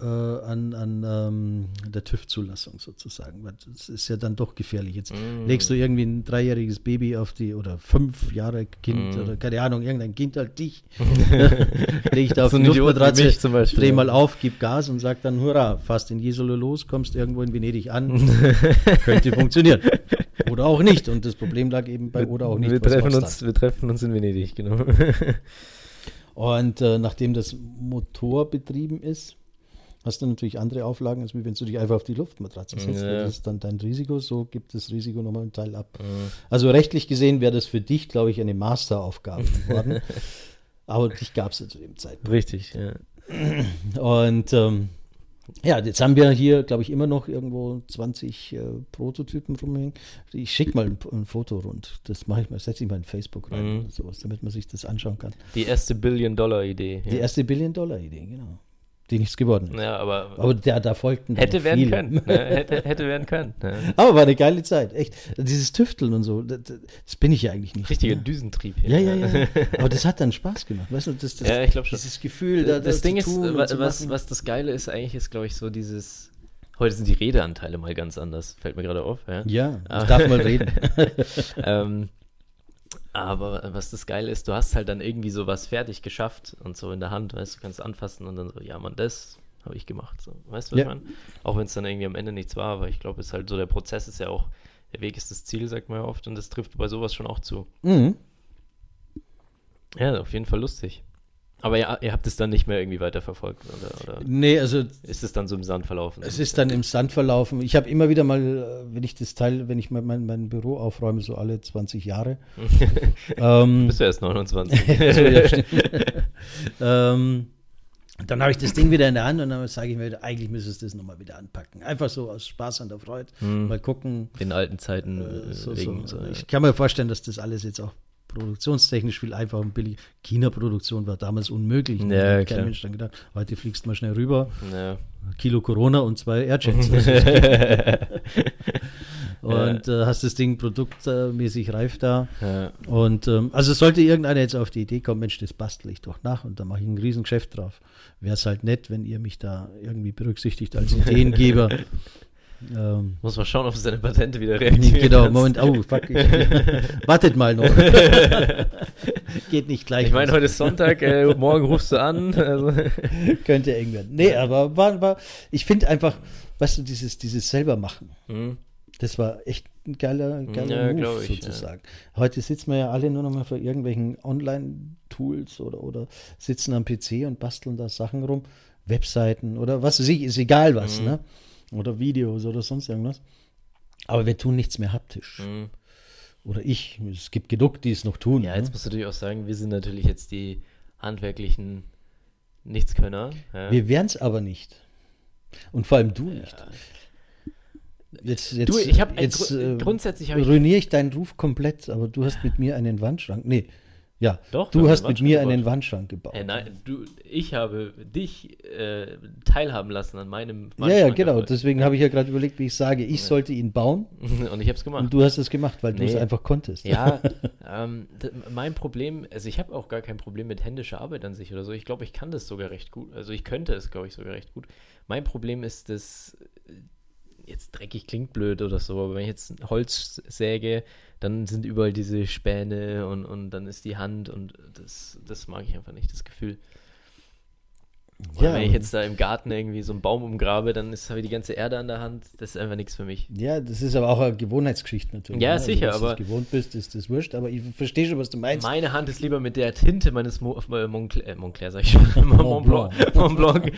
Speaker 1: äh, an, an ähm, der TÜV-Zulassung sozusagen. Weil das ist ja dann doch gefährlich. Jetzt
Speaker 2: Mm.
Speaker 1: legst du irgendwie ein dreijähriges Baby auf die oder fünf Jahre Kind
Speaker 2: Mm.
Speaker 1: oder keine Ahnung, irgendein Kind halt dich. Leg ich da auf
Speaker 2: So
Speaker 1: die Luftmatratze,
Speaker 2: zum Beispiel,
Speaker 1: dreh mal auf, gib Gas und sag dann Hurra, fast in Jesolo los, kommst irgendwo in Venedig an. Könnte funktionieren. Oder auch nicht. Und das Problem lag eben bei oder auch nicht.
Speaker 2: Wir treffen, uns, wir treffen uns in Venedig, genau.
Speaker 1: Und äh, nachdem das Motor betrieben ist, hast du natürlich andere Auflagen, als wenn du dich einfach auf die Luftmatratze setzt.
Speaker 2: Ja.
Speaker 1: Das ist dann dein Risiko, so gibt das Risiko nochmal einen Teil ab.
Speaker 2: Mhm.
Speaker 1: Also rechtlich gesehen wäre das für dich, glaube ich, eine Masteraufgabe geworden. Aber dich gab es ja zu dem Zeitpunkt.
Speaker 2: Richtig, ja.
Speaker 1: Und ähm, ja, jetzt haben wir hier, glaube ich, immer noch irgendwo 20 äh, Prototypen rumhängen. Ich schicke mal ein, ein Foto rund. Das mache ich mal, setze ich mal in Facebook rein
Speaker 2: Mhm.
Speaker 1: oder sowas, damit man sich das anschauen kann.
Speaker 2: Die erste Billion-Dollar-Idee.
Speaker 1: Die
Speaker 2: Ja.
Speaker 1: erste Billion-Dollar-Idee, genau. Die nichts geworden ist.
Speaker 2: ja, aber,
Speaker 1: Aber der, da folgten
Speaker 2: hätte werden
Speaker 1: viele.
Speaker 2: können. Ne? Hätte, hätte werden können. Ne?
Speaker 1: Aber war eine geile Zeit, echt. Dieses Tüfteln und so, das, das bin ich ja eigentlich nicht.
Speaker 2: Richtiger
Speaker 1: ne?
Speaker 2: Düsentrieb.
Speaker 1: Ja,
Speaker 2: hier.
Speaker 1: ja, ja. Aber das hat dann Spaß gemacht, weißt du? Das, das,
Speaker 2: Ja, ich glaube schon.
Speaker 1: Dieses Gefühl, da,
Speaker 2: das
Speaker 1: da
Speaker 2: Ding
Speaker 1: zu
Speaker 2: ist, was, was das Geile ist, eigentlich ist, glaube ich, so dieses. Heute sind die Redeanteile mal ganz anders. Fällt mir gerade auf. Ja.
Speaker 1: Ja, ich darf mal reden.
Speaker 2: ähm, aber was das Geile ist, du hast halt dann irgendwie sowas fertig geschafft und so in der Hand, weißt du, kannst anfassen und dann so, ja, man, das habe ich gemacht. So. Weißt du, was
Speaker 1: Ja.
Speaker 2: ich meine? Auch wenn es dann irgendwie am Ende nichts war, aber ich glaube, es ist halt so, der Prozess ist ja auch, der Weg ist das Ziel, sagt man ja oft, und das trifft bei sowas schon auch zu.
Speaker 1: Mhm.
Speaker 2: Ja, auf jeden Fall lustig. Aber ja, ihr habt es dann nicht mehr irgendwie weiterverfolgt, oder, oder
Speaker 1: Nee, also
Speaker 2: ist es dann so im Sand verlaufen?
Speaker 1: es ist dann im Sand verlaufen. Ich habe immer wieder mal, äh, wenn ich das Teil, wenn ich mein, mein, mein Büro aufräume, so alle 20 Jahre. ähm,
Speaker 2: Bist du erst 29?
Speaker 1: so, ja, ähm, dann habe ich das Ding wieder in der Hand und dann sage ich mir, eigentlich müsstest du das nochmal wieder anpacken. Einfach so aus Spaß an der Freude.
Speaker 2: Hm.
Speaker 1: Mal gucken.
Speaker 2: In alten Zeiten
Speaker 1: Äh,
Speaker 2: äh,
Speaker 1: so,
Speaker 2: wegen
Speaker 1: so.
Speaker 2: so, ja.
Speaker 1: Ich kann mir vorstellen, dass das alles jetzt auch produktionstechnisch viel einfacher und billig. China-Produktion war damals unmöglich.
Speaker 2: Ja,
Speaker 1: Da hat kein Mensch dran gedacht. Heute fliegst du mal schnell rüber,
Speaker 2: Ja.
Speaker 1: Kilo Corona und zwei Airjets. und äh, hast das Ding produktmäßig reif da.
Speaker 2: ja.
Speaker 1: Und ähm, also sollte irgendeiner jetzt auf die Idee kommen, Mensch, das bastel ich doch nach und da mache ich ein Riesengeschäft drauf. Wäre es halt nett, wenn ihr mich da irgendwie berücksichtigt als Ideengeber. Ähm,
Speaker 2: Muss mal schauen, ob es seine Patente wieder reaktiviert.
Speaker 1: genau, Moment, oh, fuck, ich, wartet mal noch. Geht nicht gleich.
Speaker 2: Ich meine, heute ist Sonntag, äh, morgen rufst du an. Also,
Speaker 1: könnte eng werden. Nee, aber war, war ich finde einfach, weißt du, dieses, dieses selber machen,
Speaker 2: hm,
Speaker 1: das war echt ein geiler, geiler
Speaker 2: Ja,
Speaker 1: Move
Speaker 2: ich,
Speaker 1: sozusagen. Heute sitzen wir ja alle nur noch mal vor irgendwelchen Online-Tools oder, oder sitzen am PC und basteln da Sachen rum. Webseiten oder was weiß ich, ist egal was,
Speaker 2: Mhm.
Speaker 1: ne? Oder Videos oder sonst irgendwas. Aber wir tun nichts mehr haptisch.
Speaker 2: hm.
Speaker 1: Oder ich. Es gibt genug, die es noch tun.
Speaker 2: Ja,
Speaker 1: ne?
Speaker 2: jetzt musst du natürlich auch sagen, wir sind natürlich jetzt die handwerklichen Nichtskönner. Ja.
Speaker 1: Wir wären es aber nicht. Und vor allem du nicht.
Speaker 2: Ja.
Speaker 1: Jetzt, jetzt,
Speaker 2: Du, ich habe
Speaker 1: jetzt äh,
Speaker 2: grundsätzlich ich
Speaker 1: ruiniere ich deinen Ruf komplett, aber du hast mit mir einen Wandschrank. Nee, ja,
Speaker 2: Doch,
Speaker 1: du hast mit mir
Speaker 2: Wandschrank
Speaker 1: einen
Speaker 2: gebaut.
Speaker 1: Wandschrank gebaut.
Speaker 2: Äh, nein, du, ich habe dich äh, teilhaben lassen an meinem
Speaker 1: ja, ja,
Speaker 2: Wandschrank
Speaker 1: genau.
Speaker 2: Erfolg.
Speaker 1: Deswegen habe ich ja gerade überlegt, wie ich sage, ich
Speaker 2: Ja.
Speaker 1: sollte ihn bauen
Speaker 2: Und ich habe es gemacht.
Speaker 1: und du hast es gemacht, weil du es
Speaker 2: Nee.
Speaker 1: einfach konntest.
Speaker 2: Ja, ähm, mein Problem, also ich habe auch gar kein Problem mit händischer Arbeit an sich oder so. Ich glaube, ich kann das sogar recht gut. Also ich könnte es, glaube ich, sogar recht gut. Mein Problem ist, dass jetzt dreckig klingt blöd oder so, aber wenn ich jetzt Holz säge, dann sind überall diese Späne und, und dann ist die Hand und das, das mag ich einfach nicht, das Gefühl. Oder
Speaker 1: Ja.
Speaker 2: wenn ich jetzt da im Garten irgendwie so einen Baum umgrabe, dann habe ich die ganze Erde an der Hand. Das ist einfach nichts für mich.
Speaker 1: Ja, das ist aber auch eine Gewohnheitsgeschichte natürlich.
Speaker 2: Ja,
Speaker 1: ne?
Speaker 2: sicher,
Speaker 1: dass du es
Speaker 2: aber-
Speaker 1: gewohnt bist, ist das wurscht, aber ich verstehe schon, was du meinst.
Speaker 2: Meine Hand ist lieber mit der Tinte meines Mo äh, Montclair, äh, Montclair sag ich schon, Mont Blanc, Mont Blanc,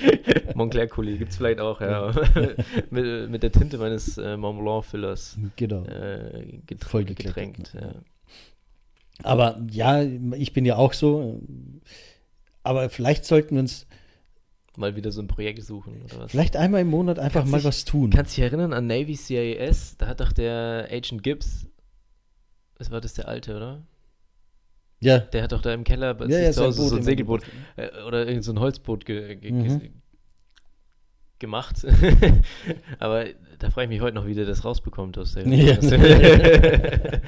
Speaker 2: Montclair Kuli gibt's vielleicht auch, ja, mit, mit der Tinte meines äh, Mont Blanc Fillers
Speaker 1: Genau.
Speaker 2: äh, get
Speaker 1: Voll
Speaker 2: getränkt. Ja.
Speaker 1: Aber ja, ich bin ja auch so. Aber vielleicht sollten wir uns
Speaker 2: Mal wieder so ein Projekt suchen oder was.
Speaker 1: vielleicht einmal im Monat einfach
Speaker 2: Kannst
Speaker 1: mal
Speaker 2: dich-
Speaker 1: was tun.
Speaker 2: Kannst dich erinnern an Navy CIS? Da hat doch der Agent Gibbs, was war das der alte, oder?
Speaker 1: Ja,
Speaker 2: Der hat doch da im Keller bei
Speaker 1: ja,
Speaker 2: sich
Speaker 1: ja,
Speaker 2: zu Hause so ein Segelboot äh, oder irgend so ein Holzboot ge ge
Speaker 1: Mhm.
Speaker 2: ge gemacht. Aber da frage ich mich heute noch, wie der das rausbekommt aus der.
Speaker 1: Ja.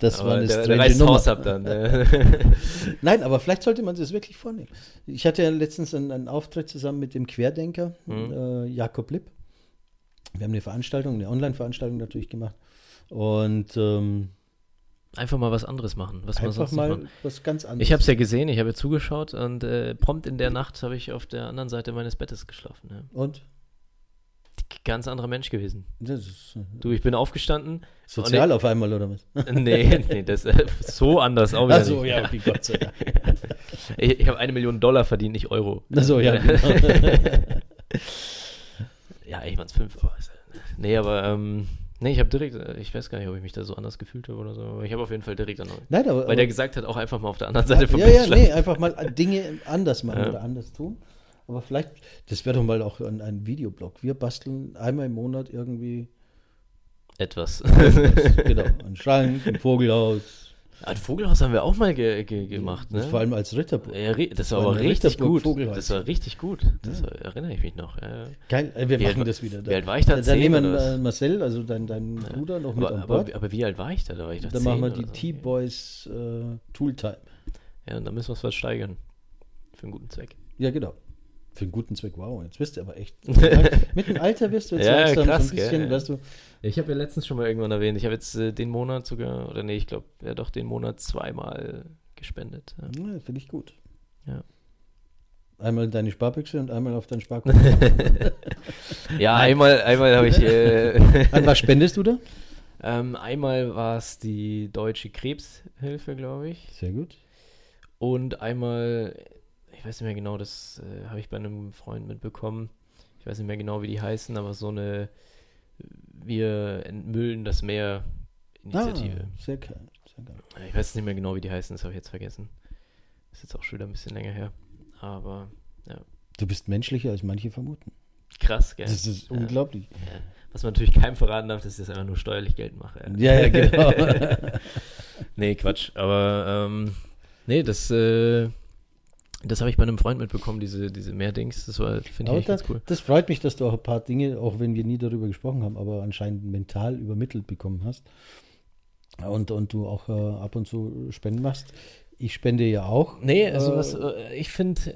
Speaker 2: Das,
Speaker 1: war eine
Speaker 2: der, der
Speaker 1: strange
Speaker 2: reißt
Speaker 1: Nummer.
Speaker 2: Ab dann. ne?
Speaker 1: Nein, aber vielleicht sollte man sich das wirklich vornehmen. Ich hatte ja letztens einen, einen Auftritt zusammen mit dem Querdenker,
Speaker 2: Mhm.
Speaker 1: äh, Jakob Lipp. Wir haben eine Veranstaltung, eine Online-Veranstaltung natürlich gemacht. Und ähm,
Speaker 2: Einfach mal was anderes machen, was man
Speaker 1: einfach
Speaker 2: sonst nicht
Speaker 1: mal
Speaker 2: macht.
Speaker 1: was ganz anderes.
Speaker 2: Ich habe es ja gesehen, ich habe ja zugeschaut und äh, prompt in der Nacht habe ich auf der anderen Seite meines Bettes geschlafen. Ja.
Speaker 1: Und?
Speaker 2: Ganz anderer Mensch gewesen.
Speaker 1: Ist äh,
Speaker 2: Du, ich bin aufgestanden.
Speaker 1: sozial auf einmal, oder was?
Speaker 2: nee, nee, das äh, so anders auch wieder
Speaker 1: Ach so, ja, okay, Gott sei Dank.
Speaker 2: Ich, ich habe eine Million Dollar verdient, nicht Euro.
Speaker 1: Ach so, ja, genau.
Speaker 2: ja, ich meine es fünf. Ist, nee, aber ähm, nee, ich habe direkt, äh, ich weiß gar nicht, ob ich mich da so anders gefühlt habe oder so, aber ich habe auf jeden Fall direkt an
Speaker 1: Nein, aber,
Speaker 2: Weil
Speaker 1: aber
Speaker 2: der gesagt hat, auch einfach mal auf der anderen Seite vom
Speaker 1: ja,
Speaker 2: Bett
Speaker 1: ja,
Speaker 2: schlafen.
Speaker 1: nee, einfach mal Dinge anders machen
Speaker 2: Ja.
Speaker 1: oder anders tun. Aber vielleicht, das wäre doch mal auch ein, ein Videoblog. Wir basteln einmal im Monat irgendwie
Speaker 2: Etwas.
Speaker 1: genau, ein Schrank, ein Vogelhaus.
Speaker 2: Ein Vogelhaus haben wir auch mal ge ge gemacht, ne?
Speaker 1: Vor allem als Ritterburg.
Speaker 2: ja, das war aber richtig gut.
Speaker 1: Vogelhaus.
Speaker 2: Das war richtig gut. Das war, erinnere ich mich noch. Ja.
Speaker 1: Geil, äh, wir
Speaker 2: Wie alt
Speaker 1: machen
Speaker 2: war-
Speaker 1: das wieder.
Speaker 2: wie alt war ich da?
Speaker 1: Dann
Speaker 2: Zehn
Speaker 1: nehmen äh, Marcel, also dein, dein Bruder, noch mit
Speaker 2: Aber,
Speaker 1: an
Speaker 2: aber,
Speaker 1: Bord.
Speaker 2: aber wie alt war ich da? Da war ich doch
Speaker 1: dann machen wir die
Speaker 2: so.
Speaker 1: T-Boys äh, Tooltime.
Speaker 2: Ja, und dann müssen wir es was steigern. Für einen guten Zweck.
Speaker 1: Ja, genau. Für einen guten Zweck, wow. Jetzt wirst du aber echt. mit dem Alter wirst du jetzt
Speaker 2: Ja,
Speaker 1: langsam
Speaker 2: krass,
Speaker 1: so ein bisschen,
Speaker 2: gell,
Speaker 1: weißt du.
Speaker 2: Ich habe ja letztens schon mal irgendwann erwähnt, ich habe jetzt äh, den Monat sogar, oder nee, ich glaube, ja doch den Monat zweimal gespendet. Ja.
Speaker 1: Ja, Finde ich gut.
Speaker 2: Ja.
Speaker 1: Einmal in deine Sparbüchse und einmal auf dein Sparkonto.
Speaker 2: Ja, einmal, einmal habe ich. Äh,
Speaker 1: An was spendest du da?
Speaker 2: ähm, einmal war es die Deutsche Krebshilfe, glaube ich.
Speaker 1: Sehr gut.
Speaker 2: Und einmal, ich weiß nicht mehr genau, das äh, habe ich bei einem Freund mitbekommen. Ich weiß nicht mehr genau, wie die heißen, aber so eine Wir entmüllen das Meer Initiative.
Speaker 1: Ah, sehr geil. Sehr geil.
Speaker 2: Ich weiß nicht mehr genau, wie die heißen, das habe ich jetzt vergessen. Ist jetzt auch schon wieder ein bisschen länger her. Aber
Speaker 1: Du bist menschlicher, als manche vermuten.
Speaker 2: krass, gell?
Speaker 1: Das ist
Speaker 2: Ja.
Speaker 1: unglaublich.
Speaker 2: Ja. Was man natürlich keinem verraten darf, dass ich das einfach nur steuerlich Geld mache.
Speaker 1: Ja, ja, genau.
Speaker 2: Nee, Quatsch. Aber ähm, nee, das, äh, das habe ich bei einem Freund mitbekommen, diese, diese Mehrdings. Das war, finde ich echt ganz cool.
Speaker 1: Das freut mich, dass du auch ein paar Dinge, auch wenn wir nie darüber gesprochen haben, aber anscheinend mental übermittelt bekommen hast. Und, und du auch äh, ab und zu Spenden machst. Ich spende ja auch.
Speaker 2: Nee, also
Speaker 1: Äh,
Speaker 2: was, äh, ich finde,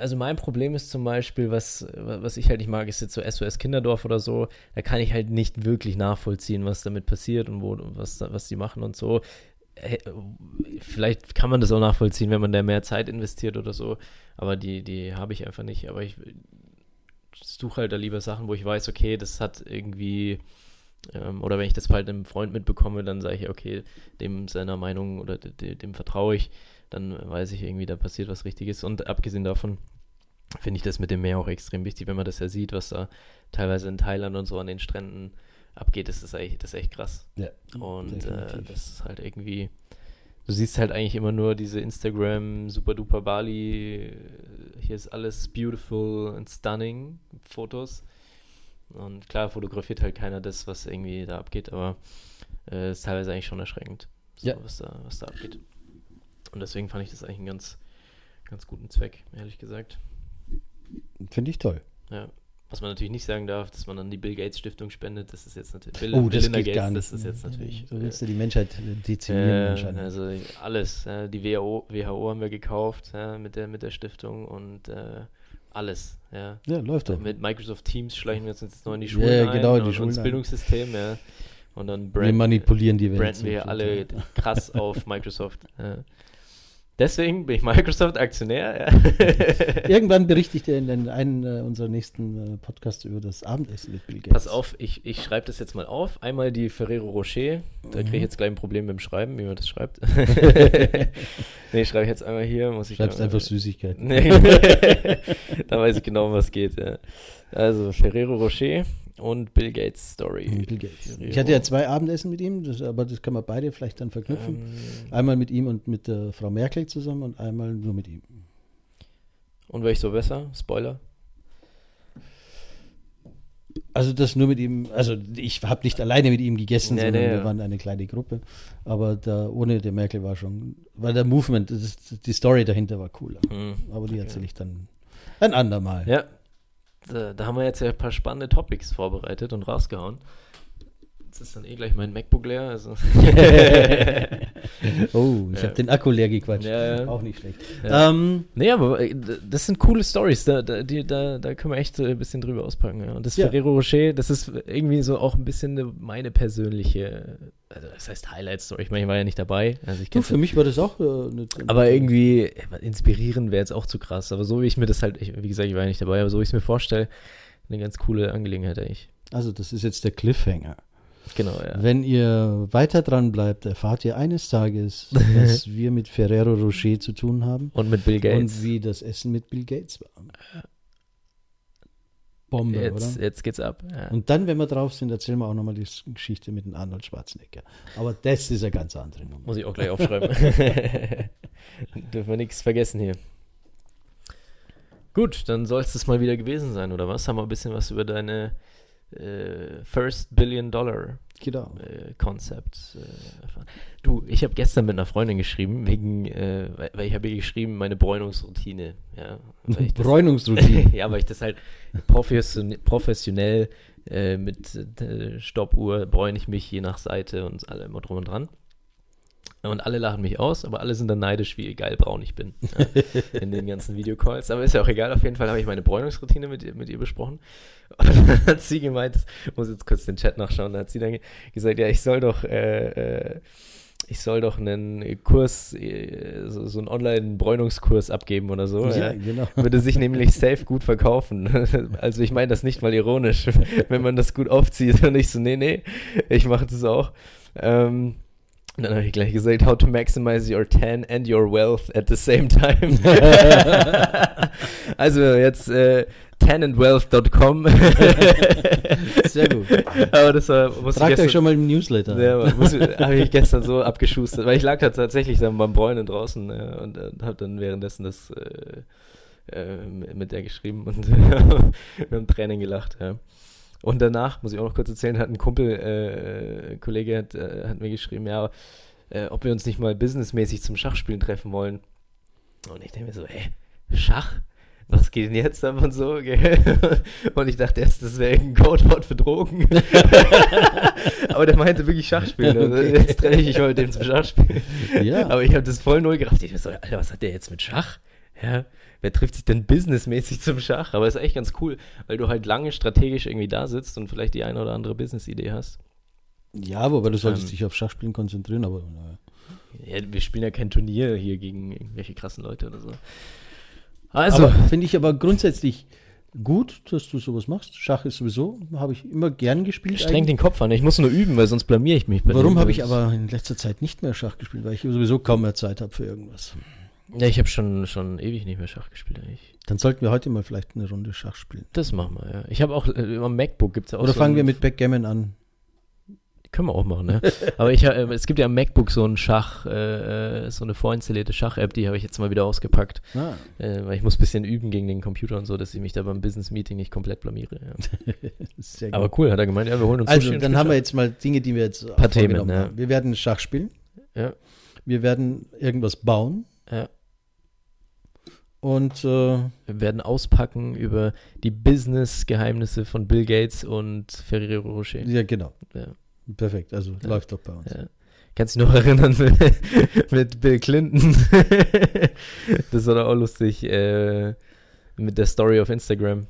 Speaker 2: also mein Problem ist zum Beispiel, was, was ich halt nicht mag, ist jetzt so SOS Kinderdorf oder so, da kann ich halt nicht wirklich nachvollziehen, was damit passiert und wo, was, was die machen und so. Vielleicht kann man das auch nachvollziehen, wenn man da mehr Zeit investiert oder so, aber die, die habe ich einfach nicht. Aber ich suche halt da lieber Sachen, wo ich weiß, okay, das hat irgendwie, ähm, oder wenn ich das halt einem Freund mitbekomme, dann sage ich, okay, dem seiner Meinung oder de, de, dem vertraue ich, dann weiß ich irgendwie, da passiert was Richtiges. Und abgesehen davon finde ich das mit dem Meer auch extrem wichtig, wenn man das ja sieht, was da teilweise in Thailand und so an den Stränden abgeht, ist das echt, das ist echt krass.
Speaker 1: Ja,
Speaker 2: Und äh, das ist halt irgendwie, du siehst halt eigentlich immer nur diese Instagram super duper Bali, hier ist alles beautiful and stunning Fotos. Und klar fotografiert halt keiner das, was irgendwie da abgeht, aber äh, ist teilweise eigentlich schon erschreckend, so,
Speaker 1: Ja.
Speaker 2: was, da, was da abgeht. Und deswegen fand ich das eigentlich einen ganz, ganz guten Zweck, ehrlich gesagt.
Speaker 1: Finde ich toll.
Speaker 2: Ja. Was man natürlich nicht sagen darf, dass man an die Bill Gates Stiftung spendet, das ist jetzt natürlich Bill,
Speaker 1: Oh, das
Speaker 2: Belinda
Speaker 1: geht
Speaker 2: Gates,
Speaker 1: gar nicht.
Speaker 2: das ist jetzt natürlich.
Speaker 1: Du
Speaker 2: äh,
Speaker 1: willst ja die Menschheit dezimieren
Speaker 2: äh,
Speaker 1: anscheinend.
Speaker 2: also alles. Ja, die WHO, WHO haben wir gekauft ja, mit, der, mit der Stiftung und äh, alles. Ja.
Speaker 1: ja, läuft doch.
Speaker 2: Mit Microsoft Teams schleichen wir uns jetzt neu in die Schulen
Speaker 1: Ja, genau, in die
Speaker 2: und
Speaker 1: Schulen
Speaker 2: ins. Bildungssystem. Ja. Und dann
Speaker 1: Wir
Speaker 2: branden,
Speaker 1: manipulieren die Welt.
Speaker 2: branden wir
Speaker 1: so
Speaker 2: alle krass auf Microsoft. Ja. Deswegen bin ich Microsoft-Aktionär. Ja.
Speaker 1: Irgendwann berichte ich dir in einen äh, unserer nächsten äh, Podcasts über das Abendessen mit Bill Gates.
Speaker 2: Pass auf, ich, ich schreibe das jetzt mal auf. Einmal die Ferrero Rocher. Da kriege ich jetzt gleich ein Problem mit dem Schreiben, wie man das schreibt. nee, schreibe ich jetzt einmal hier. Muss ich
Speaker 1: Schreibst einfach Süßigkeiten.
Speaker 2: Nee. da weiß ich genau, um was geht. Ja. Also Ferrero Rocher und Bill Gates Story.
Speaker 1: Bill Gates. Ich hatte ja zwei Abendessen mit ihm, das, aber das kann man beide vielleicht dann verknüpfen.
Speaker 2: Ähm,
Speaker 1: Einmal mit ihm und mit der Frau Merkel zusammen und einmal nur mit ihm.
Speaker 2: und war ich so besser? Spoiler.
Speaker 1: Also das nur mit ihm, also ich habe nicht alleine mit ihm gegessen,
Speaker 2: Nee,
Speaker 1: sondern
Speaker 2: nee,
Speaker 1: wir
Speaker 2: ja.
Speaker 1: waren eine kleine Gruppe. Aber da ohne der Merkel war schon, weil der Movement, das die Story dahinter war cooler.
Speaker 2: Hm.
Speaker 1: Aber die erzähle ich dann ein andermal.
Speaker 2: Ja. Da, da haben wir jetzt ja ein paar spannende Topics vorbereitet und rausgehauen. Jetzt ist dann eh gleich mein MacBook leer. Also.
Speaker 1: oh, ich
Speaker 2: Ja.
Speaker 1: habe den Akku leer gequatscht.
Speaker 2: Ja, ja.
Speaker 1: Auch nicht schlecht.
Speaker 2: Ja.
Speaker 1: Ähm,
Speaker 2: Nee, aber äh, das sind coole Stories, da, da, die, da, da können wir echt äh, ein bisschen drüber auspacken. Und das. Ferrero Rocher, das ist irgendwie so auch ein bisschen eine, meine persönliche, also das heißt Highlight-Story. Ich meine, ich war ja nicht dabei. Also ich
Speaker 1: du, für mich war das auch äh, eine,
Speaker 2: aber irgendwie äh, inspirieren wäre jetzt auch zu krass. Aber so wie ich mir das halt, ich, wie gesagt, ich war ja nicht dabei, aber so wie ich es mir vorstelle, eine ganz coole Angelegenheit eigentlich.
Speaker 1: Also, das ist jetzt der Cliffhanger.
Speaker 2: Genau, ja.
Speaker 1: Wenn ihr weiter dran bleibt, erfahrt ihr eines Tages, was wir mit Ferrero Rocher zu tun haben
Speaker 2: Und mit Bill Gates.
Speaker 1: und wie das Essen mit Bill Gates war. Bombe,
Speaker 2: Jetzt,
Speaker 1: oder?
Speaker 2: jetzt geht's ab. Ja.
Speaker 1: Und dann, wenn wir drauf sind, erzählen wir auch nochmal die Geschichte mit dem Arnold Schwarzenegger. Aber das ist eine ganz andere Nummer.
Speaker 2: Muss ich auch gleich aufschreiben. Dürfen wir nichts vergessen hier. Gut, dann soll es das mal wieder gewesen sein, oder was? Haben wir ein bisschen was über deine äh, First Billion Dollar
Speaker 1: Genau.
Speaker 2: äh, Concept äh, erfahren. Du, ich habe gestern mit einer Freundin geschrieben, wegen, äh, weil, weil ich habe ihr geschrieben, meine Bräunungsroutine. Ja, das,
Speaker 1: Bräunungsroutine.
Speaker 2: ja, weil ich das halt profession professionell äh, mit äh, Stoppuhr bräune ich mich je nach Seite und alle immer drum und dran. Und alle lachen mich aus, aber alle sind dann neidisch, wie geil braun ich bin ja, in den ganzen Videocalls. Aber ist ja auch egal, auf jeden Fall habe ich meine Bräunungsroutine mit, ihr- mit ihr besprochen. Und dann hat sie gemeint, ich muss jetzt kurz den Chat nachschauen, da hat sie dann ge- gesagt, ja, ich soll doch, äh, äh, ich soll doch einen Kurs, äh, so, so einen Online-Bräunungskurs abgeben oder so.
Speaker 1: Ja,
Speaker 2: ja.
Speaker 1: genau.
Speaker 2: Würde sich nämlich safe gut verkaufen. Also ich meine das nicht mal ironisch, wenn man das gut aufzieht und ich so, nee, nee, ich mache das auch. Ähm, und dann habe ich gleich gesagt, how to maximize your tan and your wealth at the same time. also jetzt äh, tanandwealth.com.
Speaker 1: Sehr gut.
Speaker 2: Aber das war, muss
Speaker 1: Tragt
Speaker 2: ich
Speaker 1: euch
Speaker 2: gestern,
Speaker 1: schon mal im Newsletter.
Speaker 2: ja, habe ich gestern so abgeschustert, weil ich lag da tatsächlich dann beim Bräunen draußen äh, und äh, habe dann währenddessen das äh, äh, mit der geschrieben und wir haben Tränen gelacht, ja. Und danach, muss ich auch noch kurz erzählen, hat ein Kumpel, äh, ein Kollege hat, äh, hat mir geschrieben, ja, äh, ob wir uns nicht mal businessmäßig zum Schachspielen treffen wollen. Und ich denke mir so, hä, Schach? Was geht denn jetzt ab und so? gell? Und ich dachte erst, das wäre irgendein Codewort für Drogen. Aber der meinte wirklich Schachspielen. Also
Speaker 1: Okay.
Speaker 2: Jetzt treffe ich mich heute dem zum Schachspielen.
Speaker 1: Ja.
Speaker 2: Aber ich habe das voll null gerafft. Ich dachte so, Alter, was hat der jetzt mit Schach? Ja, wer trifft sich denn businessmäßig zum Schach? Aber ist echt ganz cool, weil du halt lange strategisch irgendwie da sitzt und vielleicht die eine oder andere Business-Idee hast.
Speaker 1: Ja, wobei du solltest
Speaker 2: Ähm.
Speaker 1: dich auf Schachspielen konzentrieren, aber naja.
Speaker 2: Ja, wir spielen ja kein Turnier hier gegen irgendwelche krassen Leute oder so. Also,
Speaker 1: aber finde ich aber grundsätzlich gut, dass du sowas machst. Schach ist sowieso, habe ich immer gern gespielt.
Speaker 2: streng
Speaker 1: eigentlich.
Speaker 2: den Kopf an. Ich muss nur üben, weil sonst blamier ich mich.
Speaker 1: Warum habe ich aber in letzter Zeit nicht mehr Schach gespielt? Weil ich sowieso kaum mehr Zeit habe für irgendwas.
Speaker 2: Ja, ich habe schon, schon ewig nicht mehr Schach gespielt eigentlich.
Speaker 1: Dann sollten wir heute mal vielleicht eine Runde Schach spielen.
Speaker 2: Das machen wir, ja. Ich habe auch, äh, am MacBook gibt es ja auch
Speaker 1: Oder
Speaker 2: so
Speaker 1: fangen wir mit Backgammon an.
Speaker 2: Können wir auch machen, ne? Aber ich, äh, es gibt ja am MacBook so einen Schach, äh, äh, so eine vorinstallierte Schach-App, die habe ich jetzt mal wieder ausgepackt,
Speaker 1: Ah,
Speaker 2: äh, weil ich muss ein bisschen üben gegen den Computer und so, dass ich mich da beim Business-Meeting nicht komplett blamiere. Ja. Aber cool, hat er gemeint, ja, wir holen uns
Speaker 1: Also,
Speaker 2: Sushi
Speaker 1: dann haben wir
Speaker 2: Schach.
Speaker 1: jetzt mal Dinge, die wir jetzt
Speaker 2: Paar Themen,
Speaker 1: haben. Wir werden Schach spielen.
Speaker 2: Ja.
Speaker 1: Wir werden irgendwas bauen.
Speaker 2: Ja.
Speaker 1: Und äh,
Speaker 2: Wir werden auspacken über die Business-Geheimnisse von Bill Gates und Ferrero Rocher.
Speaker 1: ja, genau.
Speaker 2: Ja.
Speaker 1: Perfekt. Also
Speaker 2: Ja.
Speaker 1: läuft doch bei uns.
Speaker 2: Ja. Kannst du dich noch erinnern mit, mit Bill Clinton? das war doch auch lustig äh, mit der Story auf Instagram.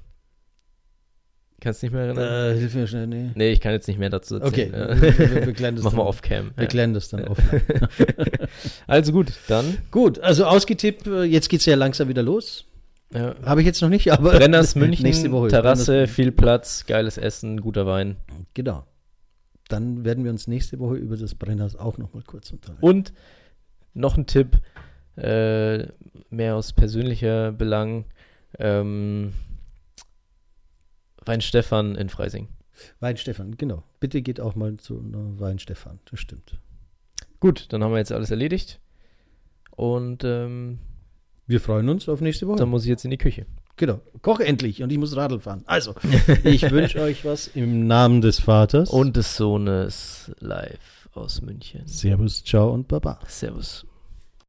Speaker 2: Kannst du nicht mehr erinnern?
Speaker 1: Äh, hilf mir schnell, nee.
Speaker 2: Nee, ich kann jetzt nicht mehr dazu
Speaker 1: Okay,
Speaker 2: erzählen.
Speaker 1: wir,
Speaker 2: Ja.
Speaker 1: wir, wir klären das
Speaker 2: Mach mal off-cam.
Speaker 1: Wir
Speaker 2: Ja.
Speaker 1: klären das dann offline.
Speaker 2: Also gut, dann
Speaker 1: Gut, also ausgetippt, äh, jetzt geht's ja langsam wieder los.
Speaker 2: ja.
Speaker 1: Habe ich jetzt noch nicht, aber
Speaker 2: Brenners München,
Speaker 1: nächste Woche.
Speaker 2: Terrasse,
Speaker 1: Brenners-
Speaker 2: viel Platz, geiles Essen, guter Wein.
Speaker 1: Genau. Dann werden wir uns nächste Woche über das Brennhaus auch noch mal kurz unterhalten.
Speaker 2: Und noch ein Tipp, äh, mehr aus persönlicher Belang. Ähm, Weinstefan in Freising.
Speaker 1: Weinstefan, genau. Bitte geht auch mal zu Weinstefan, das stimmt.
Speaker 2: Gut, dann haben wir jetzt alles erledigt. Und ähm,
Speaker 1: Wir freuen uns auf nächste Woche.
Speaker 2: dann muss ich jetzt in die Küche.
Speaker 1: Genau. Koch endlich und ich muss Radl fahren. Also, ich wünsche euch was im Namen des Vaters.
Speaker 2: Und des Sohnes live aus München.
Speaker 1: Servus, ciao und baba.
Speaker 2: Servus.